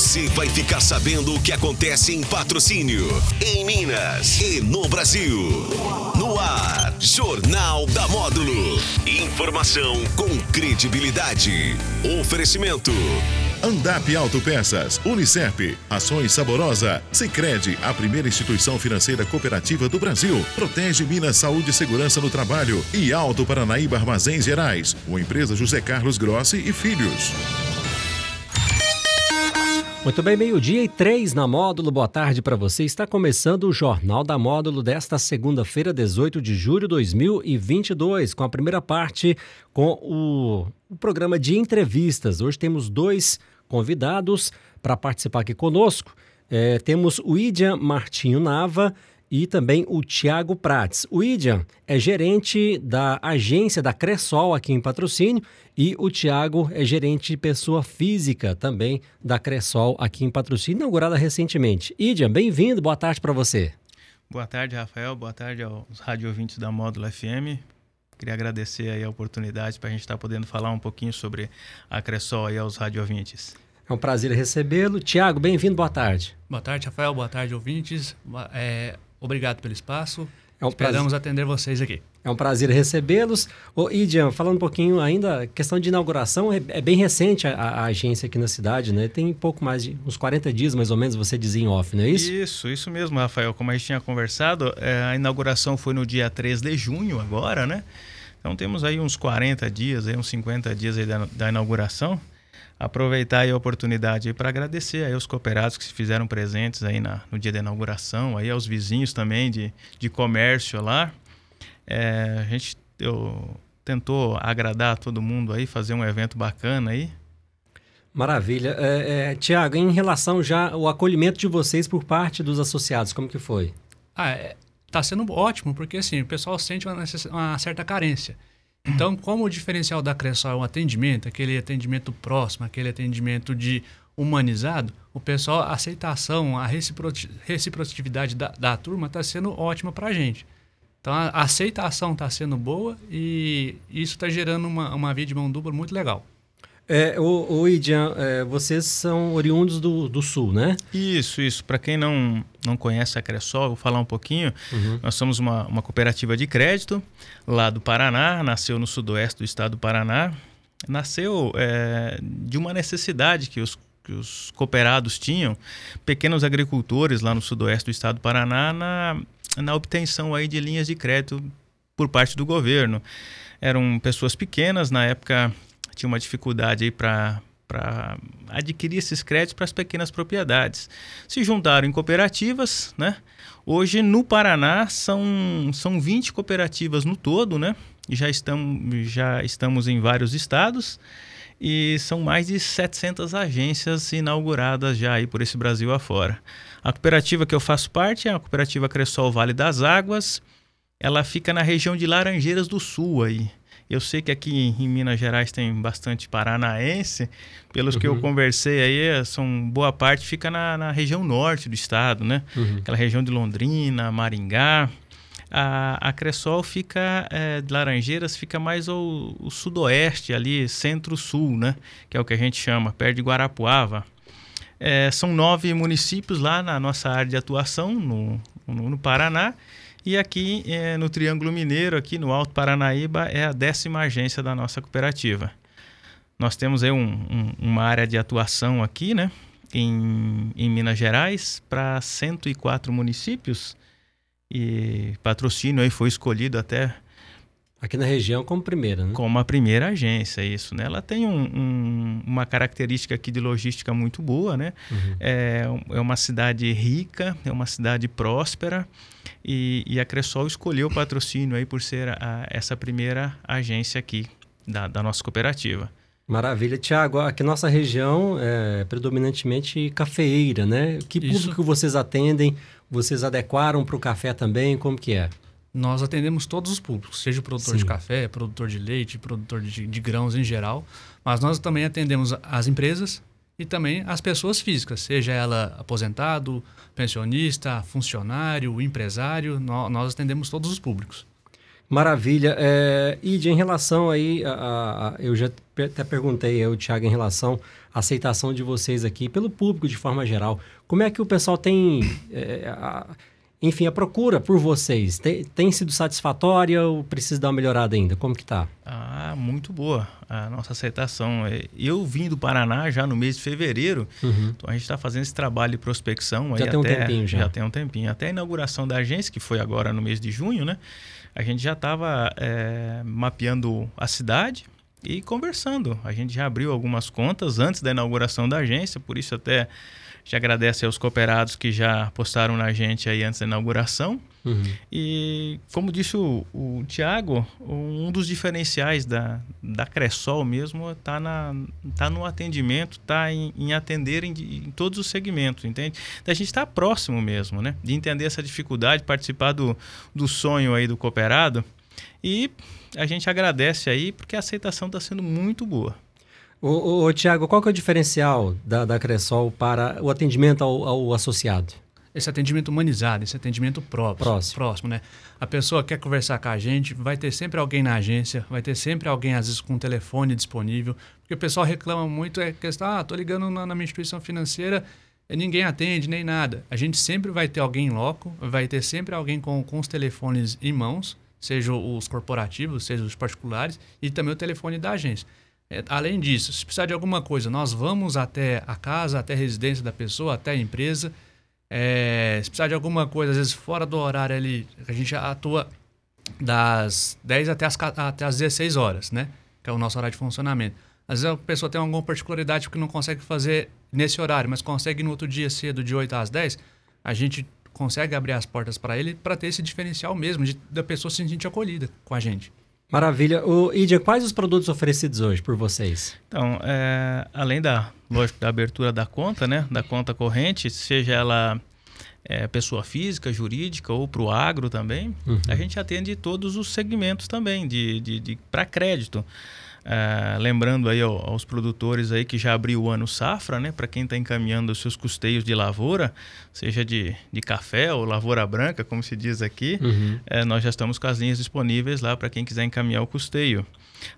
Você vai ficar sabendo o que acontece em patrocínio, em Minas e no Brasil. No ar, Jornal da Módulo. Informação com credibilidade. Oferecimento. Andap Autopeças, Unicep, Ações Saborosa, Sicredi, a primeira instituição financeira cooperativa do Brasil. Protege Minas Saúde e Segurança no Trabalho e Alto Paranaíba Armazéns Gerais, uma empresa José Carlos Grossi e Filhos. Muito bem, meio-dia e três na Módulo. Boa tarde para você. Está começando o Jornal da Módulo desta segunda-feira, 18 de julho de 2022, com a primeira parte com o, o programa de entrevistas. Hoje temos dois convidados para participar aqui conosco. É, temos o Idian Martinho Nava e também o Tiago Prates. O Idian é gerente da agência da Cressol aqui em Patrocínio e o Tiago é gerente de pessoa física também da Cressol aqui em Patrocínio, inaugurada recentemente. Idian, bem-vindo, boa tarde para você. Boa tarde, Rafael, boa tarde aos rádio ouvintes da Módulo FM. Queria agradecer aí a oportunidade para a gente estar tá podendo falar um pouquinho sobre a Cressol aí aos rádio ouvintes. É um prazer recebê-lo. Tiago, bem-vindo, boa tarde. Boa tarde, Rafael, boa tarde, ouvintes. É, Obrigado pelo espaço. É um Esperamos prazer. atender vocês aqui. É um prazer recebê-los. Ô, Idian, falando um pouquinho ainda, questão de inauguração, é, é bem recente a, a, agência aqui na cidade, né? Tem pouco mais de uns 40 dias, mais ou menos, você dizia em off, não é isso? Isso, isso mesmo, Rafael. Como a gente tinha conversado, é, a inauguração foi no dia 3 de junho agora, né? Então temos aí uns 40 dias, aí, uns 50 dias aí da, da inauguração aproveitar a oportunidade para agradecer aí aos cooperados que se fizeram presentes aí na, no dia da inauguração, aí aos vizinhos também de, de comércio lá. É, a gente eu, tentou agradar todo mundo aí, fazer um evento bacana aí. Maravilha. É, é, Tiago, em relação já ao acolhimento de vocês por parte dos associados, como que foi? Ah, é, tá sendo ótimo, porque assim, o pessoal sente uma, uma certa carência. Então, como o diferencial da Cressol é o atendimento, aquele atendimento próximo, aquele atendimento de humanizado, o pessoal, a aceitação, a reciprocidade da, da turma está sendo ótima para a gente. Então, a aceitação está sendo boa e isso está gerando uma, uma via de mão dupla muito legal. É, o, o Idian, é, vocês são oriundos do, do Sul, né? Isso, isso. Para quem não, não conhece a Cressol, vou falar um pouquinho. Uhum. Nós somos uma, uma cooperativa de crédito lá do Paraná, nasceu no sudoeste do estado do Paraná. Nasceu é, de uma necessidade que os, que os cooperados tinham, pequenos agricultores lá no sudoeste do estado do Paraná, na, na obtenção aí de linhas de crédito por parte do governo. Eram pessoas pequenas, na época tinha uma dificuldade aí para para adquirir esses créditos para as pequenas propriedades. Se juntaram em cooperativas, né? Hoje no Paraná são, são 20 cooperativas no todo, né? Já estamos, já estamos em vários estados e são mais de 700 agências inauguradas já aí por esse Brasil afora. A cooperativa que eu faço parte é a cooperativa Cressol Vale das Águas. Ela fica na região de Laranjeiras do Sul aí. Eu sei que aqui em Minas Gerais tem bastante paranaense. Pelos uhum. que eu uhum. conversei aí, são boa parte fica na, na região norte do estado, né? Uhum. Aquela região de Londrina, Maringá. A, a Cressol fica, é, de Laranjeiras, fica mais ao, ao sudoeste, ali, centro-sul, né? Que é o que a gente chama, perto de Guarapuava. É, são nove municípios lá na nossa área de atuação, no, no, no Paraná. E aqui é, no Triângulo Mineiro, aqui no Alto Paranaíba, é a décima agência da nossa cooperativa. Nós temos aí um, um, uma área de atuação aqui, né? Em, em Minas Gerais, para 104 municípios. E patrocínio aí foi escolhido até Aqui na região como primeira, né? Como a primeira agência, isso, né? Ela tem um, um, uma característica aqui de logística muito boa, né? Uhum. É, é uma cidade rica, é uma cidade próspera e, e a Cressol escolheu o patrocínio aí por ser a, essa primeira agência aqui da, da nossa cooperativa. Maravilha. Tiago, aqui nossa região é predominantemente cafeeira, né? Que Isso. público vocês atendem? Vocês adequaram para o café também? Como que é? Nós atendemos todos os públicos, seja o produtor Sim. de café, produtor de leite, produtor de, de, grãos em geral, mas nós também atendemos as empresas e também as pessoas físicas, seja ela aposentado, pensionista, funcionário, empresário, nós, nós atendemos todos os públicos. Maravilha. É, Id, em relação aí, a, a, eu já até perguntei ao Thiago em relação à aceitação de vocês aqui pelo público de forma geral. Como é que o pessoal tem, é, a, enfim, a procura por vocês? Tem, tem, sido satisfatória ou precisa dar uma melhorada ainda? Como que tá? Ah, muito boa a nossa aceitação. É, eu vim do Paraná já no mês de fevereiro, uhum. então a gente está fazendo esse trabalho de prospecção. Já tem até, um tempinho já. Já tem um tempinho. Até a inauguração da agência, que foi agora no mês de junho, né? a gente já estava é, mapeando a cidade e conversando. A gente já abriu algumas contas antes da inauguração da agência, por isso até já agradece aos cooperados que já postaram na gente aí antes da inauguração. Uhum. E como disse o, o Tiago, um dos diferenciais da, da Cressol mesmo está tá no atendimento, está em, em, atender em, em, todos os segmentos, entende? Da gente estar tá próximo mesmo, né? De entender essa dificuldade, participar do, do sonho aí do cooperado. E a gente agradece aí porque a aceitação está sendo muito boa. Ô, ô, Tiago, qual que é o diferencial da, da Cressol para o atendimento ao, ao associado? esse atendimento humanizado, esse atendimento próximo, próximo. próximo, né? A pessoa quer conversar com a gente, vai ter sempre alguém na agência, vai ter sempre alguém, às vezes, com um telefone disponível. Porque o pessoal reclama muito, é questão, ah, tô ligando na, na minha instituição financeira, ninguém atende, nem nada. A gente sempre vai ter alguém em loco, vai ter sempre alguém com, com os telefones em mãos, seja os corporativos, seja os particulares, e também o telefone da agência. É, além disso, se precisar de alguma coisa, nós vamos até a casa, até a residência da pessoa, até a empresa, é, se precisar de alguma coisa, às vezes fora do horário ali, a gente atua das 10 até as, até as 16 horas, né? Que é o nosso horário de funcionamento. Às vezes a pessoa tem alguma particularidade que não consegue fazer nesse horário, mas consegue no outro dia cedo, de 8 às 10, a gente consegue abrir as portas para ele para ter esse diferencial mesmo, de, da pessoa se sentir acolhida com a gente. Maravilha. O Idia, quais os produtos oferecidos hoje por vocês? Então, é, além da, lógico, da abertura da conta, né, da conta corrente, seja ela é, pessoa física, jurídica ou para o agro também, uhum. a gente atende todos os segmentos também de, de, de para crédito. Uh, lembrando aí aos produtores aí que já abriu o ano safra, né? Para quem está encaminhando os seus custeios de lavoura, seja de, de café ou lavoura branca, como se diz aqui, uhum. uh, nós já estamos com as linhas disponíveis lá para quem quiser encaminhar o custeio.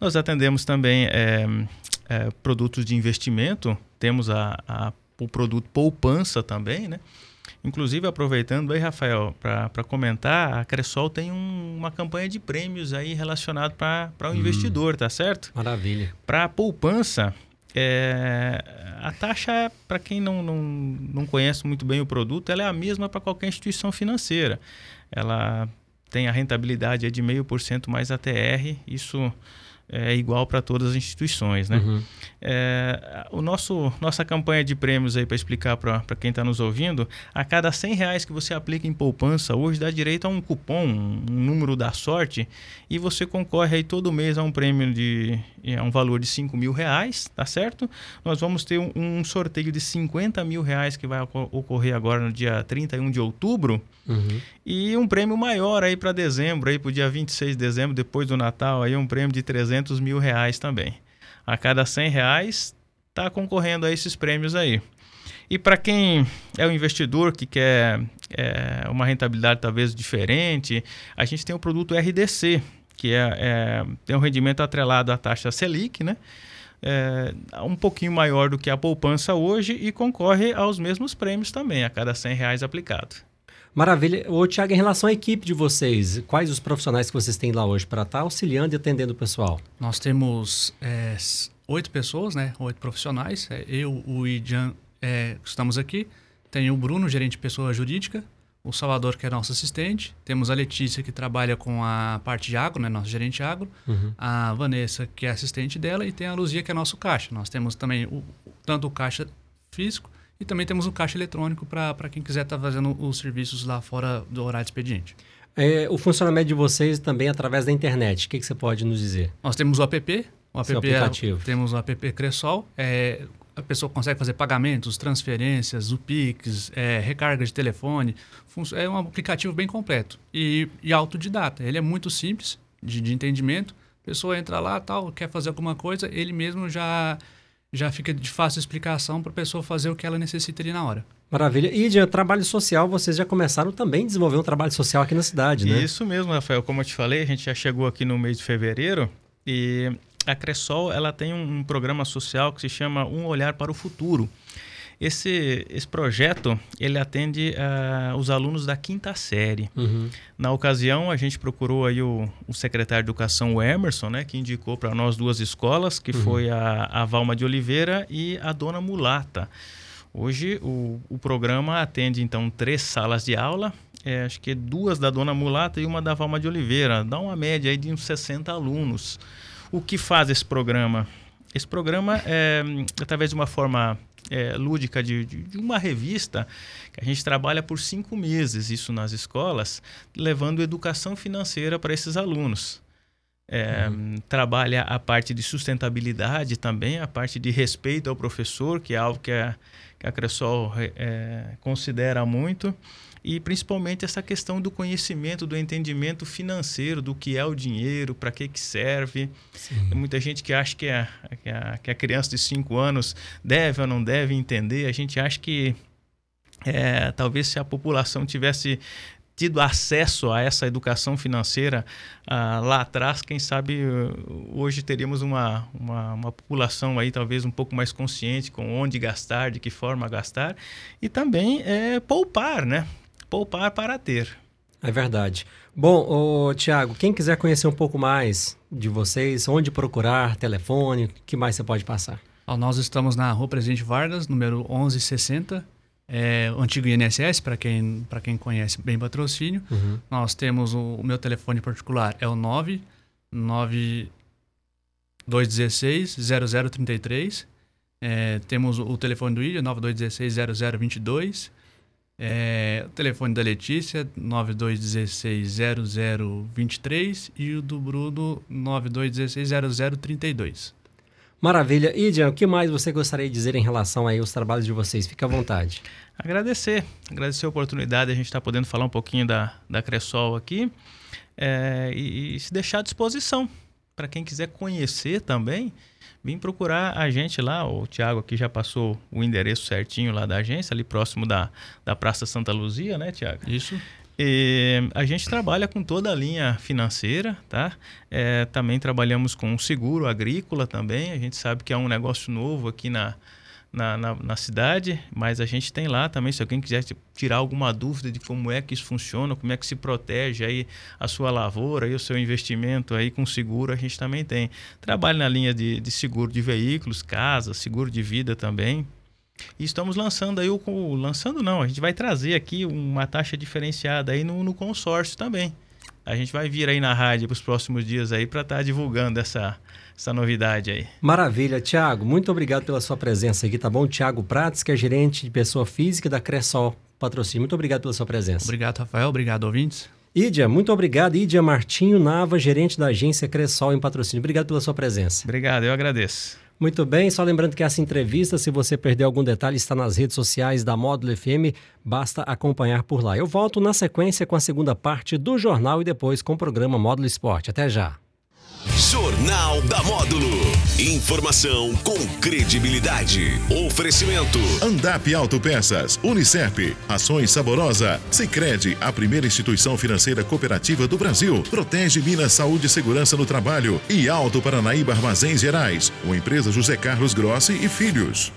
Nós atendemos também é, é, produtos de investimento, temos a, a, o produto poupança também, né? Inclusive, aproveitando aí, Rafael, para comentar, a Cressol tem um, uma campanha de prêmios aí relacionado para o hum. investidor, tá certo? Maravilha. Para a poupança, é, a taxa, para quem não, não, não conhece muito bem o produto, ela é a mesma para qualquer instituição financeira. Ela tem a rentabilidade de 0,5% mais ATR, isso é igual para todas as instituições, né? Uhum. É, o nosso nossa campanha de prêmios aí para explicar para quem está nos ouvindo, a cada 100 reais que você aplica em poupança hoje dá direito a um cupom, um número da sorte e você concorre aí todo mês a um prêmio de a um valor de 5 mil reais, tá certo? Nós vamos ter um, um sorteio de 50 mil reais que vai ocorrer agora no dia 31 de outubro uhum. E um prêmio maior aí para dezembro, aí para o dia 26 de dezembro, depois do Natal, aí um prêmio de 300 200 mil reais também. A cada 100 reais está concorrendo a esses prêmios aí. E para quem é um investidor que quer é, uma rentabilidade talvez diferente, a gente tem o produto RDC, que é, é, tem um rendimento atrelado à taxa Selic, né? É, um pouquinho maior do que a poupança hoje e concorre aos mesmos prêmios também, a cada 100 reais aplicado. Maravilha. Ô, Tiago, em relação à equipe de vocês, quais os profissionais que vocês têm lá hoje para estar tá auxiliando e atendendo o pessoal? Nós temos é, oito pessoas, né? Oito profissionais. É, eu, o Ijan, é, estamos aqui. Tem o Bruno, gerente de pessoa jurídica. O Salvador, que é nosso assistente. Temos a Letícia, que trabalha com a parte de agro, né? Nosso gerente agro. Uhum. A Vanessa, que é assistente dela. E tem a Luzia, que é nosso caixa. Nós temos também o, tanto o caixa físico e também temos um caixa eletrônico para quem quiser estar tá fazendo os serviços lá fora do horário de expediente. É, o funcionamento de vocês também através da internet. O que, que você pode nos dizer? Nós temos o app. O app Seu é aplicativo. É, temos o app Cressol. É, a pessoa consegue fazer pagamentos, transferências, o Pix, é, recarga de telefone. É um aplicativo bem completo e, e autodidata. Ele é muito simples de, de entendimento. A pessoa entra lá, tal, quer fazer alguma coisa, ele mesmo já já fica de fácil explicação para a pessoa fazer o que ela necessita ali na hora. Maravilha. E de trabalho social, vocês já começaram também a desenvolver um trabalho social aqui na cidade, né? Isso mesmo, Rafael. Como eu te falei, a gente já chegou aqui no mês de fevereiro e a Cressol ela tem um, um programa social que se chama Um Olhar para o Futuro. Esse, esse projeto ele atende uh, os alunos da quinta série. Uhum. Na ocasião, a gente procurou aí o, o secretário de Educação, o Emerson, né, que indicou para nós duas escolas, que uhum. foi a, a Valma de Oliveira e a Dona Mulata. Hoje, o, o programa atende, então, três salas de aula, é, acho que duas da Dona Mulata e uma da Valma de Oliveira. Dá uma média aí de uns 60 alunos. O que faz esse programa? Esse programa é através de uma forma é, lúdica de, de, de, uma revista que a gente trabalha por cinco meses, isso nas escolas, levando educação financeira para esses alunos. É, uhum. Trabalha a parte de sustentabilidade também, a parte de respeito ao professor, que é algo que a, que a Cressol é, considera muito e principalmente essa questão do conhecimento, do entendimento financeiro, do que é o dinheiro, para que, que serve. Sim. Tem muita gente que acha que a, que, a, que a criança de 5 anos deve ou não deve entender. A gente acha que é, talvez se a população tivesse tido acesso a essa educação financeira ah, lá atrás, quem sabe hoje teríamos uma, uma, uma, população aí talvez um pouco mais consciente com onde gastar, de que forma gastar e também é, poupar, né? poupar para ter. É verdade. Bom, Tiago, quem quiser conhecer um pouco mais de vocês, onde procurar, telefone, o que mais você pode passar? nós estamos na Rua Presidente Vargas, número 1160, é, o antigo INSS, para quem, quem conhece bem patrocínio. Uhum. Nós temos o, o, meu telefone particular, é o 99216 0033. É, temos o, o telefone do Ilha, 9216 0022. É, o telefone da Letícia, 9216-0023 e o do Bruno, 9216-0032. Maravilha. Idian, o que mais você gostaria de dizer em relação aí aos trabalhos de vocês? Fique à vontade. Agradecer. Agradecer a oportunidade de a gente estar tá podendo falar um pouquinho da, da Cressol aqui é, e, e se deixar à disposição para quem quiser conhecer também vim procurar a gente lá. O Tiago aqui já passou o endereço certinho lá da agência, ali próximo da, da Praça Santa Luzia, né, Tiago? Isso. E a gente trabalha com toda a linha financeira, tá? É, também trabalhamos com seguro agrícola também. A gente sabe que é um negócio novo aqui na, na, na, na, cidade, mas a gente tem lá também, se alguém quiser tirar alguma dúvida de como é que isso funciona, como é que se protege aí a sua lavoura e o seu investimento aí com seguro, a gente também tem. Trabalho na linha de, de seguro de veículos, casa, seguro de vida também. E estamos lançando aí o. Lançando não, a gente vai trazer aqui uma taxa diferenciada aí no, no consórcio também. A gente vai vir aí na rádio para os próximos dias aí para estar tá divulgando essa, essa novidade aí. Maravilha, Tiago. Muito obrigado pela sua presença aqui, tá bom? Tiago Prates, que é gerente de pessoa física da Cressol Patrocínio. Muito obrigado pela sua presença. Obrigado, Rafael. Obrigado, ouvintes. Ídia, muito obrigado. Ídia Martinho Nava, gerente da agência Cressol em Patrocínio. Obrigado pela sua presença. Obrigado, eu agradeço. Muito bem, só lembrando que essa entrevista, se você perdeu algum detalhe, está nas redes sociais da Módulo FM, basta acompanhar por lá. Eu volto na sequência com a segunda parte do jornal e depois com o programa Módulo Esporte. Até já. Jornal da Módulo. Informação com credibilidade. Oferecimento. Andap Autopeças, Unicep, Ações Saborosa, Sicredi, a primeira instituição financeira cooperativa do Brasil. Protege Minas Saúde e Segurança no Trabalho e Alto Paranaíba Armazéns Gerais. Uma empresa José Carlos Grossi e Filhos.